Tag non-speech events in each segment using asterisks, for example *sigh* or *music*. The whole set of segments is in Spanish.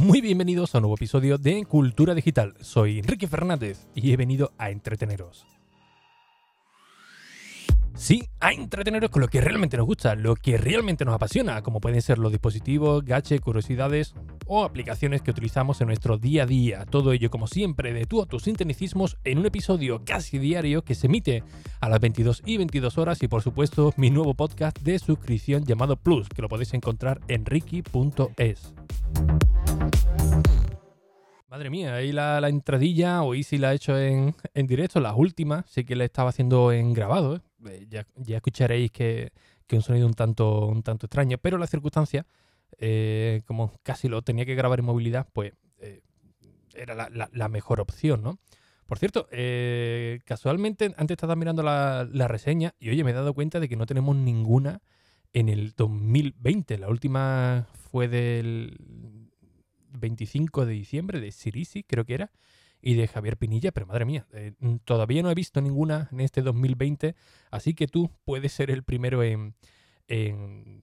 Muy bienvenidos a un nuevo episodio de Cultura Digital. Soy Enrique Fernández y he venido a entreteneros. Sí, a entreteneros con lo que realmente nos gusta, lo que realmente nos apasiona, como pueden ser los dispositivos, gaches, curiosidades o aplicaciones que utilizamos en nuestro día a día. Todo ello, como siempre, de tú a tus sinteticismos en un episodio casi diario que se emite a las 22 y 22 horas y, por supuesto, mi nuevo podcast de suscripción llamado Plus, que lo podéis encontrar en ricky.es. Madre mía, ahí la, entradilla, hoy sí la he hecho en, directo, las últimas, sí que la estaba haciendo en grabado, ¿eh? Eh, ya, escucharéis que, que, un sonido un tanto, un tanto extraño, pero la circunstancia, eh, como casi lo tenía que grabar en movilidad, pues era la, mejor opción, ¿no? Por cierto, casualmente antes estaba mirando la, la, reseña y oye, me he dado cuenta de que no tenemos ninguna en el 2020. La última fue del 25 de diciembre de Sirisi, creo que era, y de Javier Pinilla, pero madre mía, eh, todavía no he visto ninguna en este 2020, así que tú puedes ser el primero en, en,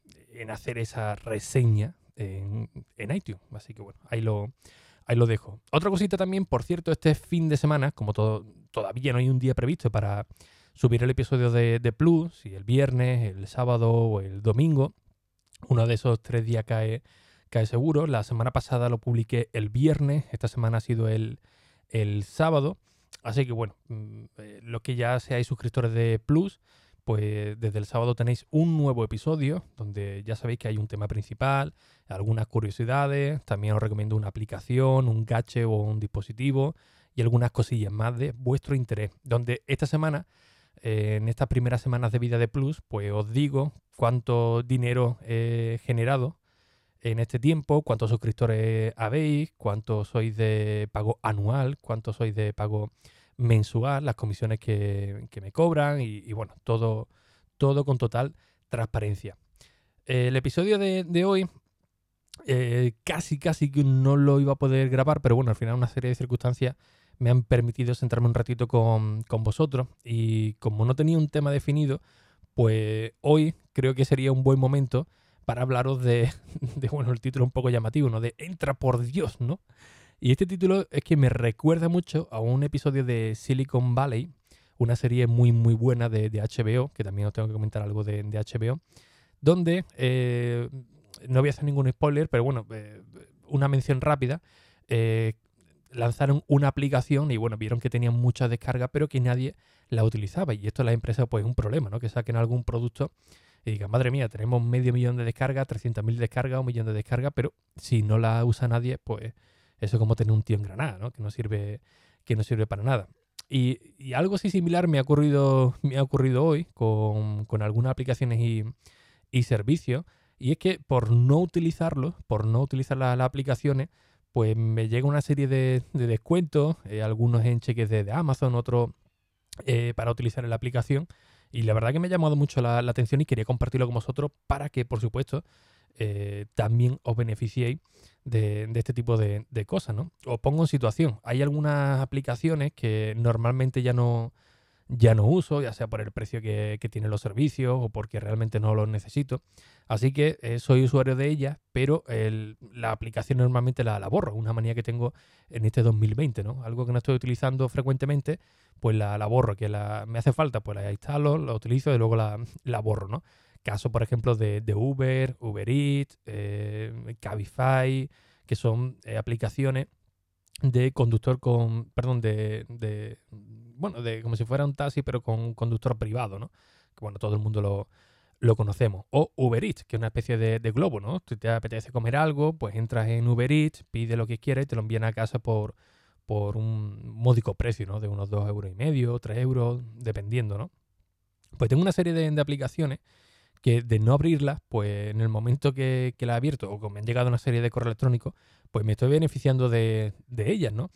hacer esa reseña en, en, iTunes. Así que bueno, ahí lo, ahí lo dejo. Otra cosita también, por cierto, este fin de semana, como todo, todavía no hay un día previsto para subir el episodio de, de Plus, si el viernes, el sábado o el domingo, uno de esos tres días cae cae seguro. La semana pasada lo publiqué el viernes, esta semana ha sido el, sábado. Así que bueno, mm, eh, los que ya seáis suscriptores de Plus, pues desde el sábado tenéis un nuevo episodio donde ya sabéis que hay un tema principal, algunas curiosidades, también os recomiendo una aplicación, un gache o un dispositivo y algunas cosillas más de vuestro interés. Donde esta semana, eh, en estas primeras semanas de vida de Plus, pues os digo cuánto dinero he generado en este tiempo, cuántos suscriptores habéis, cuántos sois de pago anual, cuántos sois de pago mensual, las comisiones que, me cobran y, bueno, todo, todo con total transparencia. El episodio de, hoy eh, casi, casi que no lo iba a poder grabar, pero bueno, al final una serie de circunstancias me han permitido sentarme un ratito con, con vosotros y como no tenía un tema definido, pues hoy creo que sería un buen momento para hablaros *laughs* de, bueno, el título un poco llamativo, ¿no? De Entra por Dios, ¿no? Y este título es que me recuerda mucho a un episodio de Silicon Valley, una serie muy, muy buena de, HBO, que también os tengo que comentar algo de, HBO, donde, eh, no voy a hacer ningún spoiler, pero bueno, eh, una mención rápida, eh, lanzaron una aplicación y bueno, vieron que tenían mucha descarga, pero que nadie la utilizaba. Y esto la empresa pues es un problema, ¿no? Que saquen algún producto y digan, madre mía, tenemos medio millón de descargas, 300.000 descargas, un millón de descargas, pero si no la usa nadie, pues eso es como tener un tío en Granada, ¿no? Que no sirve, que no sirve para nada. Y, algo así similar me ha ocurrido, me ha ocurrido hoy con, algunas aplicaciones y, servicios. Y es que por no utilizarlo, por no utilizar las aplicaciones, pues me llega una serie de, descuentos, eh, algunos en cheques de, Amazon, otros eh, para utilizar la aplicación. Y la verdad que me ha llamado mucho la, atención y quería compartirlo con vosotros para que, por supuesto, eh, también os beneficiéis de, este tipo de, cosas, ¿no? Os pongo en situación. Hay algunas aplicaciones que normalmente ya no, ya no uso, ya sea por el precio que, tienen los servicios o porque realmente no los necesito. Así que eh, soy usuario de ellas, pero la aplicación normalmente la, la, borro, una manía que tengo en este 2020, ¿no? Algo que no estoy utilizando frecuentemente, pues la, borro, que la, me hace falta, pues la instalo, la utilizo y luego la, borro, ¿no? Caso, por ejemplo, de, Uber, Uber Eats, eh, Cabify, que son eh, aplicaciones de conductor con, perdón, de, de, bueno, de como si fuera un taxi, pero con un conductor privado, ¿no? Que bueno, todo el mundo lo, lo conocemos. O Uber Eats, que es una especie de, globo, ¿no? Si te apetece comer algo, pues entras en Uber Eats, pide lo que quieras y te lo envían a casa por, por un módico precio, ¿no? De unos 2 euros y medio, 3 euros, dependiendo, ¿no? Pues tengo una serie de, aplicaciones que de no abrirlas, pues en el momento que, la he abierto o que me han llegado una serie de correo electrónico, pues me estoy beneficiando de, ellas, ¿no?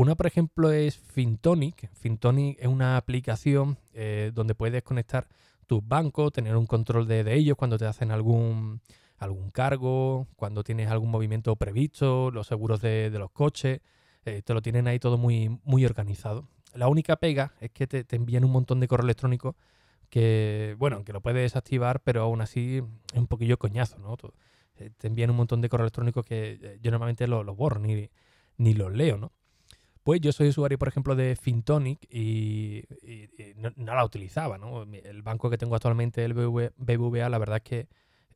Una, por ejemplo, es Fintonic. Fintonic es una aplicación eh, donde puedes conectar tus bancos, tener un control de, ellos cuando te hacen algún, algún cargo, cuando tienes algún movimiento previsto, los seguros de los coches. Eh, te lo tienen ahí todo muy, muy organizado. La única pega es que te, envían un montón de correo electrónico que, bueno, que lo puedes desactivar, pero aún así es un poquillo coñazo, ¿no? eh, te envían un montón de correos electrónicos que yo normalmente los, borro ni, ni los leo, ¿no? Pues yo soy usuario, por ejemplo, de Fintonic y, no, la utilizaba, ¿no? El banco que tengo actualmente, el BBVA, la verdad es que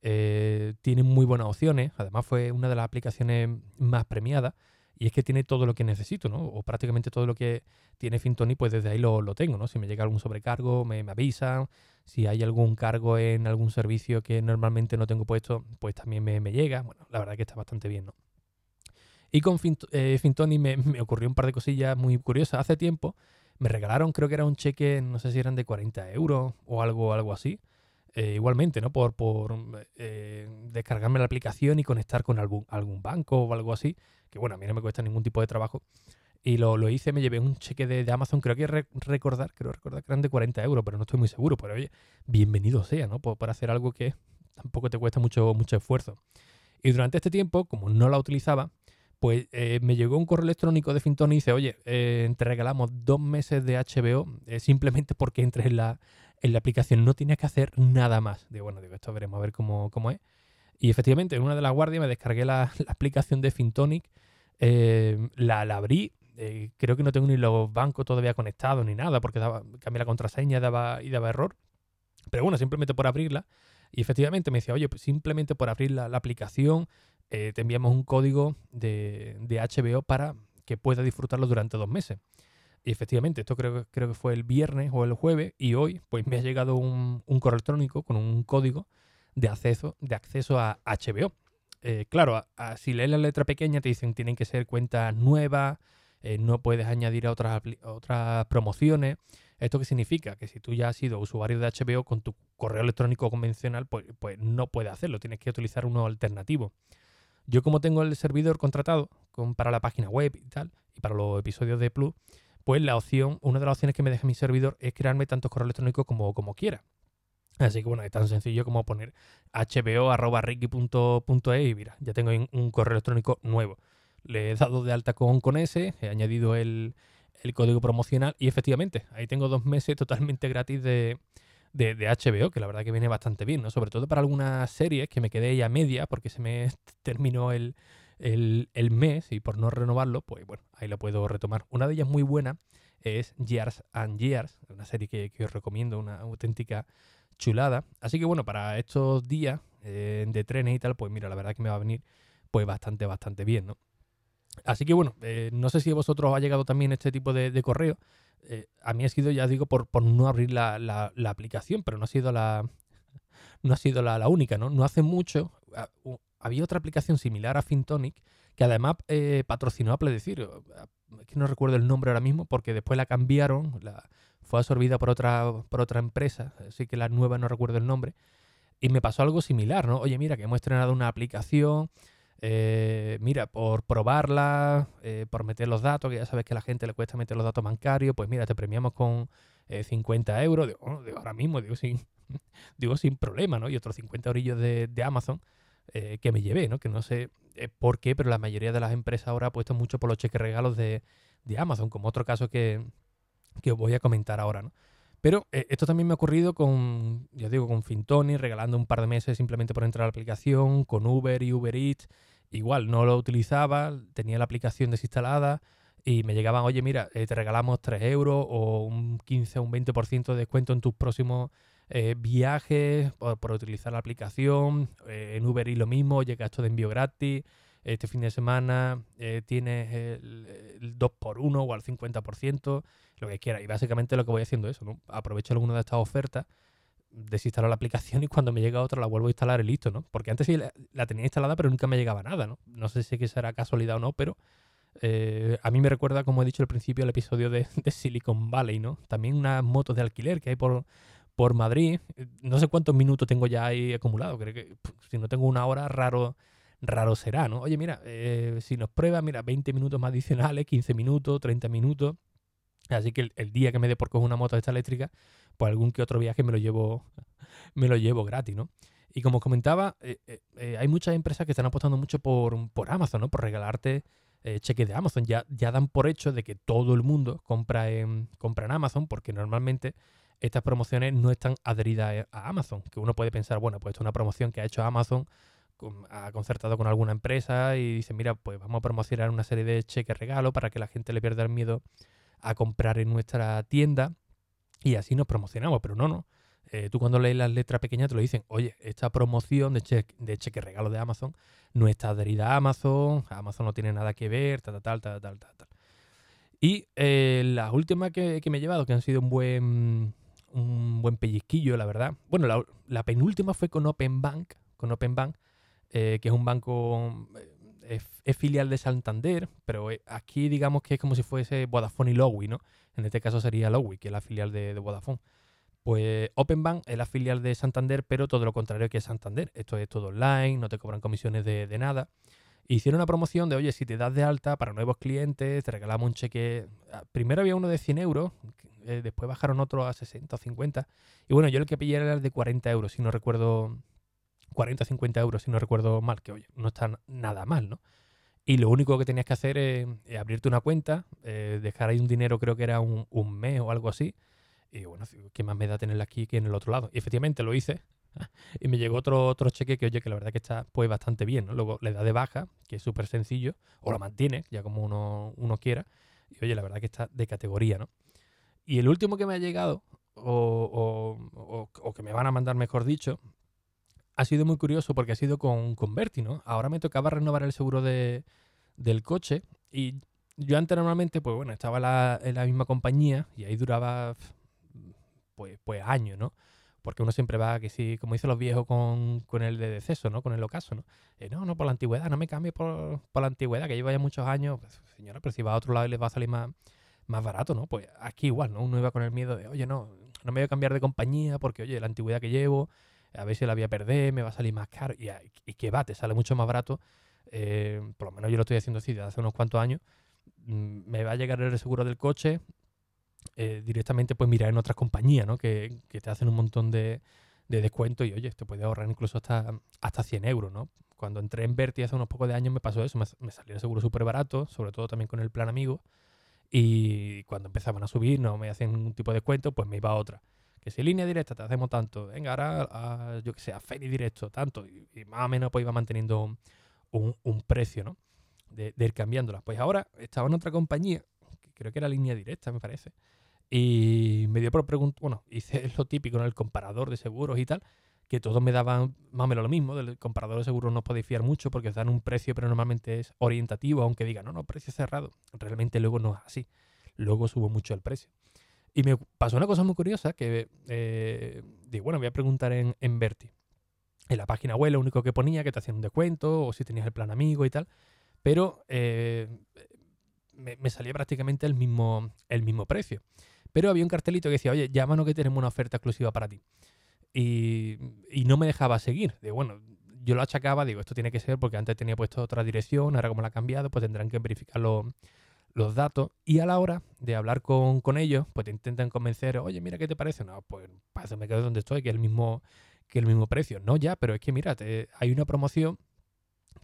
eh, tiene muy buenas opciones. Además fue una de las aplicaciones más premiadas y es que tiene todo lo que necesito, ¿no? O prácticamente todo lo que tiene Fintonic, pues desde ahí lo, tengo, ¿no? Si me llega algún sobrecargo, me, me avisan. Si hay algún cargo en algún servicio que normalmente no tengo puesto, pues también me, me llega. Bueno, la verdad que está bastante bien, ¿no? Y con eh, Fintoni me, ocurrió un par de cosillas muy curiosas. Hace tiempo me regalaron, creo que era un cheque, no sé si eran de 40 euros o algo, algo así. Eh, igualmente, ¿no? Por, por eh, descargarme la aplicación y conectar con algún, algún banco o algo así. Que bueno, a mí no me cuesta ningún tipo de trabajo. Y lo, lo hice, me llevé un cheque de, Amazon, creo que recordar, creo recordar que eran de 40 euros, pero no estoy muy seguro. Pero oye, bienvenido sea, ¿no? Por, por hacer algo que tampoco te cuesta mucho, mucho esfuerzo. Y durante este tiempo, como no la utilizaba, pues eh, me llegó un correo electrónico de Finton y dice, oye, eh, te regalamos dos meses de HBO eh, simplemente porque entres en la, en la aplicación. No tienes que hacer nada más. Digo, bueno, digo, esto veremos a ver cómo, cómo es. Y efectivamente, en una de las guardias me descargué la, *laughs* aplicación de Fintonic, la, abrí. creo que no tengo ni los bancos todavía conectados ni nada porque daba, cambié la contraseña daba, y daba error. Pero bueno, simplemente por abrirla. Y efectivamente me decía, oye, pues simplemente por abrir la, la aplicación eh, te enviamos un código de, HBO para que puedas disfrutarlo durante dos meses. Y efectivamente, esto creo, creo que fue el viernes o el jueves y hoy pues me ha llegado un, correo electrónico con un código de acceso, de acceso a HBO. Eh, claro, si lees la letra pequeña te dicen tienen que ser cuentas nuevas, eh, no puedes añadir a otras, otras promociones. ¿Esto qué significa? Que si tú ya has sido usuario de HBO con tu correo electrónico convencional, pues, pues no puedes hacerlo, tienes que utilizar uno alternativo. Yo como tengo el servidor contratado para la página web y tal, y para los episodios de Plus, pues la opción, una de las opciones que me deja mi servidor es crearme tantos correos electrónicos como, como quiera. Así que bueno, es tan sencillo como poner hbo.ricky.e y mira, ya tengo un correo electrónico nuevo. Le he dado de alta con, con ese, he añadido el, el código promocional y efectivamente, ahí tengo dos meses totalmente gratis de, de, HBO, que la verdad que viene bastante bien, ¿no? Sobre todo para algunas series que me quedé ya media porque se me *laughs* terminó el, mes y por no renovarlo, pues bueno, ahí lo puedo retomar. Una de ellas muy buena es Years and Years, una serie que, os recomiendo, una auténtica chulada. Así que bueno, para estos días eh, de trenes y tal, pues mira, la verdad que me va a venir pues bastante, bastante bien, ¿no? Así que bueno, eh, no sé si a vosotros os ha llegado también este tipo de, correo. Eh, a mí ha sido, ya digo, por, no abrir la, aplicación, pero no ha sido la, *laughs* no ha sido la, única, ¿no? No hace mucho había otra aplicación similar a Fintonic que además eh, patrocinó a Pledecir. Es que no recuerdo el nombre ahora mismo porque después la cambiaron, fue absorbida por otra, por otra empresa, así que la nueva no recuerdo el nombre. Y me pasó algo similar, ¿no? Oye, mira, que hemos estrenado una aplicación eh, mira, por probarla, eh, por meter los datos, que ya sabes que a la gente le cuesta meter los datos bancarios, pues mira, te premiamos con 50 eh, euros. Digo, ahora mismo, digo sin, *laughs* digo, sin problema, ¿no? Y otros 50 orillos de, Amazon que me llevé, ¿no? Que no sé por qué, pero la mayoría de las empresas ahora ha puesto mucho por los cheques regalos de, Amazon, como otro caso que, que os voy a comentar ahora, ¿no? Pero esto también me ha ocurrido con, ya digo, con Fintoni, regalando un par de meses simplemente por entrar a la aplicación, con Uber y Uber Eats igual no lo utilizaba, tenía la aplicación desinstalada y me llegaban, oye, mira, eh, te regalamos 3 euros o un 15 o un 20% de descuento en tus próximos eh, viajes por, utilizar la aplicación. Eh, en Uber y lo mismo, llega esto de envío gratis. Este fin de semana tienes el, 2x1 o al 50%, lo que quieras. Y básicamente lo que voy haciendo es eso, ¿no? Aprovecho alguna de estas ofertas desinstalo la aplicación y cuando me llega otra la vuelvo a instalar y listo, ¿no? Porque antes sí la, tenía instalada pero nunca me llegaba nada, ¿no? No sé si será casualidad o no, pero eh, a mí me recuerda, como he dicho al principio, el episodio de, Silicon Valley, ¿no? También unas motos de alquiler que hay por, por Madrid. No sé cuántos minutos tengo ya ahí acumulado. Creo que si no tengo una hora, raro, raro será, ¿no? Oye, mira, eh, si nos prueba, mira, 20 minutos más adicionales, 15 minutos, 30 minutos. Así que el, día que me dé por coger una moto de esta eléctrica, pues algún que otro viaje me lo llevo, *laughs* me lo llevo gratis, ¿no? Y como os comentaba, eh, eh, eh, hay muchas empresas que están apostando mucho por, por Amazon, ¿no? Por regalarte cheques de Amazon. Ya, ya dan por hecho de que todo el mundo compra en, compra en Amazon, porque normalmente estas promociones no están adheridas a Amazon. Que uno puede pensar, bueno, pues esto es una promoción que ha hecho Amazon ha concertado con alguna empresa y dice, mira, pues vamos a promocionar una serie de cheques regalo para que la gente le pierda el miedo a comprar en nuestra tienda y así nos promocionamos, pero no, no. Eh, tú cuando lees las letras pequeñas te lo dicen, oye, esta promoción de cheque, de cheque regalo de Amazon no está adherida a Amazon, Amazon no tiene nada que ver, tal, tal, tal, tal, tal, tal. Y eh, las últimas que, me he llevado, que han sido un buen, un buen pellizquillo, la verdad. Bueno, la, penúltima fue con Open Bank, con Open Bank, eh, que es un banco, es, filial de Santander, pero aquí digamos que es como si fuese Vodafone y Lowy, ¿no? En este caso sería Lowy, que es la filial de, de Vodafone. Pues Openbank es la filial de Santander, pero todo lo contrario que Santander. Esto es todo online, no te cobran comisiones de, nada. Hicieron una promoción de, oye, si te das de alta para nuevos clientes, te regalamos un cheque. Ah, primero había uno de 100 euros, eh, después bajaron otro a 60 o 50. Y bueno, yo el que pillé era el de 40 euros, si no recuerdo. 40 o 50 euros, si no recuerdo mal, que oye, no está nada mal, ¿no? Y lo único que tenías que hacer es, abrirte una cuenta, eh, dejar ahí un dinero, creo que era un, un mes o algo así y bueno, ¿qué más me da tenerla aquí que en el otro lado? Y efectivamente lo hice. *laughs* Y me llegó otro, otro cheque que, oye, que la verdad que está pues bastante bien, ¿no? Luego le da de baja, que es súper sencillo, o lo mantiene, ya como uno, uno quiera. Y oye, la verdad que está de categoría, ¿no? Y el último que me ha llegado, o, o, o, que me van a mandar, mejor dicho, ha sido muy curioso porque ha sido con, con Berti, ¿no? Ahora me tocaba renovar el seguro de, del coche y yo antes normalmente, pues bueno, estaba en la misma compañía y ahí duraba pues, pues años, ¿no? Porque uno siempre va, que sí, como dicen los viejos con, con el de deceso, ¿no? Con el ocaso, ¿no? Eh, no, no, por la antigüedad, no me cambie por, por, la antigüedad, que lleva ya muchos años. Pues, señora, pero si va a otro lado y les va a salir más, más barato, ¿no? Pues aquí igual, ¿no? Uno iba con el miedo de, oye, no, no me voy a cambiar de compañía porque, oye, la antigüedad que llevo, a ver si la voy a perder, me va a salir más caro. Y, y que va, te sale mucho más barato. Eh, por lo menos yo lo estoy haciendo así desde hace unos cuantos años. Mm, me va a llegar el seguro del coche, eh, directamente pues mirar en otras compañías, ¿no? Que, te hacen un montón de, de descuentos y oye, te puede ahorrar incluso hasta, hasta 100 euros, ¿no? Cuando entré en Verti hace unos pocos de años me pasó eso, me, salió el seguro súper barato, sobre todo también con el plan amigo, y cuando empezaban a subir, no me hacían un tipo de descuento, pues me iba a otra. Que si línea directa te hacemos tanto, venga, ahora a, yo que sé, a Feri directo, tanto, y, más o menos pues iba manteniendo un, precio, ¿no? De, de, ir cambiándolas. Pues ahora estaba en otra compañía, que creo que era línea directa, me parece, y me dio por preguntar, bueno, hice *laughs* lo típico en el comparador de seguros y tal, que todos me daban más o menos lo mismo. Del comparador de seguros no podéis fiar mucho porque os dan un precio, pero normalmente es orientativo, aunque digan, no, no, precio cerrado. Realmente luego no es así. Luego subo mucho el precio. Y me pasó una cosa muy curiosa que, eh, digo, bueno, voy a preguntar en, en Verti. En la página web lo único que ponía que te hacían un descuento o si tenías el plan amigo y tal. Pero eh, me, salía prácticamente el mismo, el mismo precio. Pero había un cartelito que decía, oye, llámanos que tenemos una oferta exclusiva para ti. Y, no me dejaba seguir. De bueno, yo lo achacaba, digo, esto tiene que ser porque antes tenía puesto otra dirección, ahora como la ha cambiado, pues tendrán que verificar los datos. Y a la hora de hablar con, ellos, pues te intentan convencer, oye, mira, ¿qué te parece? No, pues eso me quedo donde estoy, que es el mismo, que el mismo precio. No, ya, pero es que mira, hay una promoción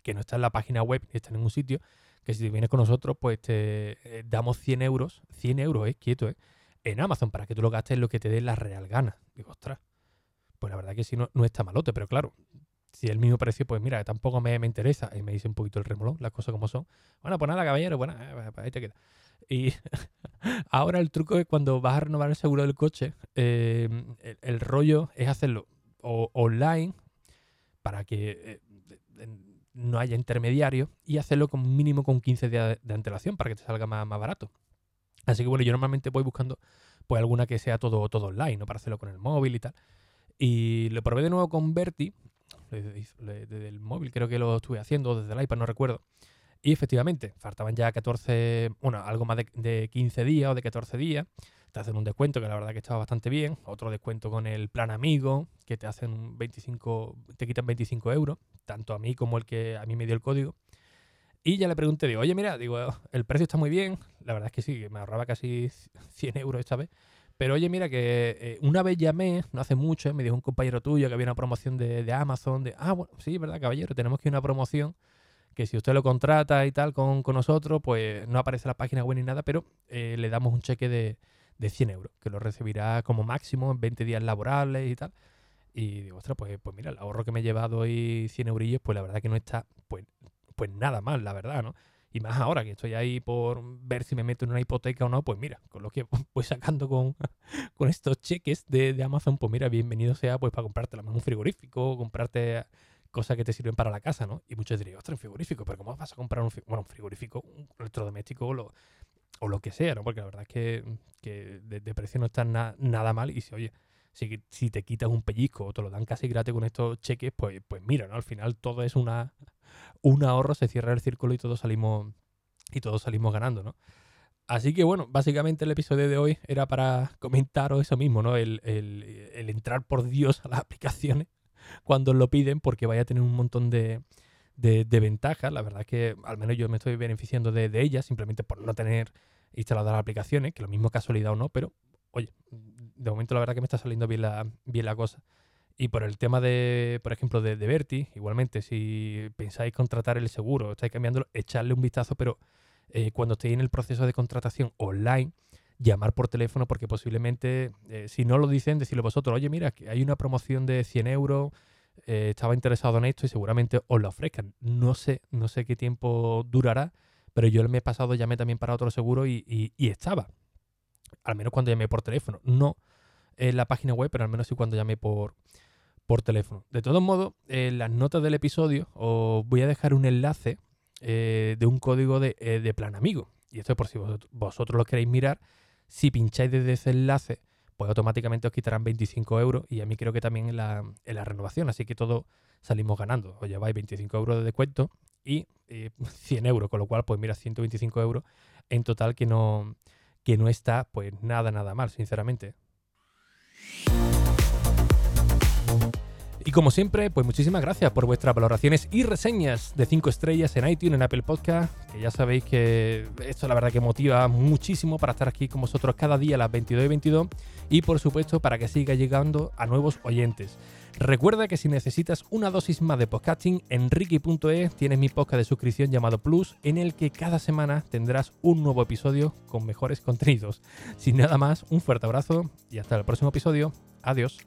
que no está en la página web, ni está en ningún sitio, que si vienes con nosotros, pues te eh, damos 100 euros, 100 euros, eh, quieto, eh, en Amazon para que tú lo gastes lo que te dé la real gana. Digo, ostras, pues la verdad que si no, no está malote, pero claro, si el mismo precio, pues mira, tampoco me, interesa. Y me dice un poquito el remolón, las cosas como son. Bueno, pues nada, caballero, bueno, eh, pues, pues ahí te queda. Y *laughs* ahora el truco es cuando vas a renovar el seguro del coche, em, el, rollo es hacerlo online para que eh, no haya intermediarios y hacerlo con mínimo con 15 días de antelación para que te salga más, más barato. Así que bueno, yo normalmente voy buscando pues alguna que sea todo, todo online, ¿no? Para hacerlo con el móvil y tal. Y lo probé de nuevo con Berti, desde el móvil creo que lo estuve haciendo, desde el iPad, no recuerdo. Y efectivamente, faltaban ya 14, bueno, algo más de, de 15 días o de 14 días. Te hacen un descuento que la verdad que estaba bastante bien. Otro descuento con el plan amigo, que te hacen 25, te quitan 25 euros, tanto a mí como el que a mí me dio el código. Y ya le pregunté, digo, oye, mira, digo, el precio está muy bien. La verdad es que sí, me ahorraba casi 100 euros esta vez. Pero oye, mira, que eh, una vez llamé, no hace mucho, me dijo un compañero tuyo que había una promoción de, Amazon. De, ah, bueno, sí, ¿verdad, caballero? Tenemos que una promoción que si usted lo contrata y tal con, nosotros, pues no aparece la página web ni nada, pero eh, le damos un cheque de, de 100 euros, que lo recibirá como máximo en 20 días laborables y tal. Y digo, ostras, pues, pues mira, el ahorro que me he llevado hoy 100 eurillos, pues la verdad que no está pues, pues nada mal, la verdad, ¿no? Y más ahora que estoy ahí por ver si me meto en una hipoteca o no, pues mira, con lo que *laughs* voy sacando con, *laughs* con estos cheques de, de, Amazon, pues mira, bienvenido sea pues para comprarte un frigorífico, comprarte cosas que te sirven para la casa, ¿no? Y muchos dirían, ostras, un frigorífico, pero ¿cómo vas a comprar un, bueno, un frigorífico, un electrodoméstico o lo, o lo que sea, ¿no? Porque la verdad es que, que de, precio no está nada mal y si, oye, si, si te quitas un pellizco o te lo dan casi gratis con estos cheques, pues, pues mira, ¿no? Al final todo es una, un ahorro, se cierra el círculo y todos salimos, y todos salimos ganando, ¿no? Así que bueno, básicamente el episodio de hoy era para comentaros eso mismo, ¿no? El, entrar por Dios a las *laughs* aplicaciones cuando lo piden, porque vaya a tener un montón de, de, ventajas. La verdad es que al menos yo me estoy beneficiando de, de ellas, simplemente por no tener instaladas las aplicaciones, que lo mismo casualidad o no, pero oye, de momento la verdad que me está saliendo bien la, bien la cosa. Y por el tema de, por ejemplo, de, de Verti, igualmente, si pensáis contratar el seguro, estáis cambiándolo, echarle un vistazo, pero eh, cuando estéis en el proceso de contratación online, llamar por teléfono, porque posiblemente, eh, si no lo dicen, decirlo vosotros, oye, mira, que hay una promoción de 100 euros, eh, estaba interesado en esto y seguramente os la ofrezcan. No sé, no sé qué tiempo durará, pero yo el mes pasado llamé también para otro seguro y, y estaba. Al menos cuando llamé por teléfono. No en la página web, pero al menos sí cuando llamé por, por teléfono. De todos modos, en las notas del episodio os voy a dejar un enlace eh, de un código de, eh, de, plan amigo. Y esto es por si vosotros, lo queréis mirar. Si pincháis desde ese enlace, pues automáticamente os quitarán 25 euros y a mí creo que también en la, en la renovación. Así que todos salimos ganando. Os lleváis 25 euros de descuento y *laughs* 100 euros, con lo cual, pues mira, 125 euros en total que no, que no está pues nada, nada mal, sinceramente. Y como siempre, pues muchísimas gracias por vuestras valoraciones y reseñas de 5 estrellas en iTunes, en Apple Podcast, que ya sabéis que esto la verdad que motiva muchísimo para estar aquí con vosotros cada día a las 22 y 22 y por supuesto para que siga llegando a nuevos oyentes. Recuerda que si necesitas una dosis más de podcasting, en ricky.es tienes mi podcast de suscripción llamado Plus, en el que cada semana tendrás un nuevo episodio con mejores contenidos. Sin nada más, un fuerte abrazo y hasta el próximo episodio. Adiós.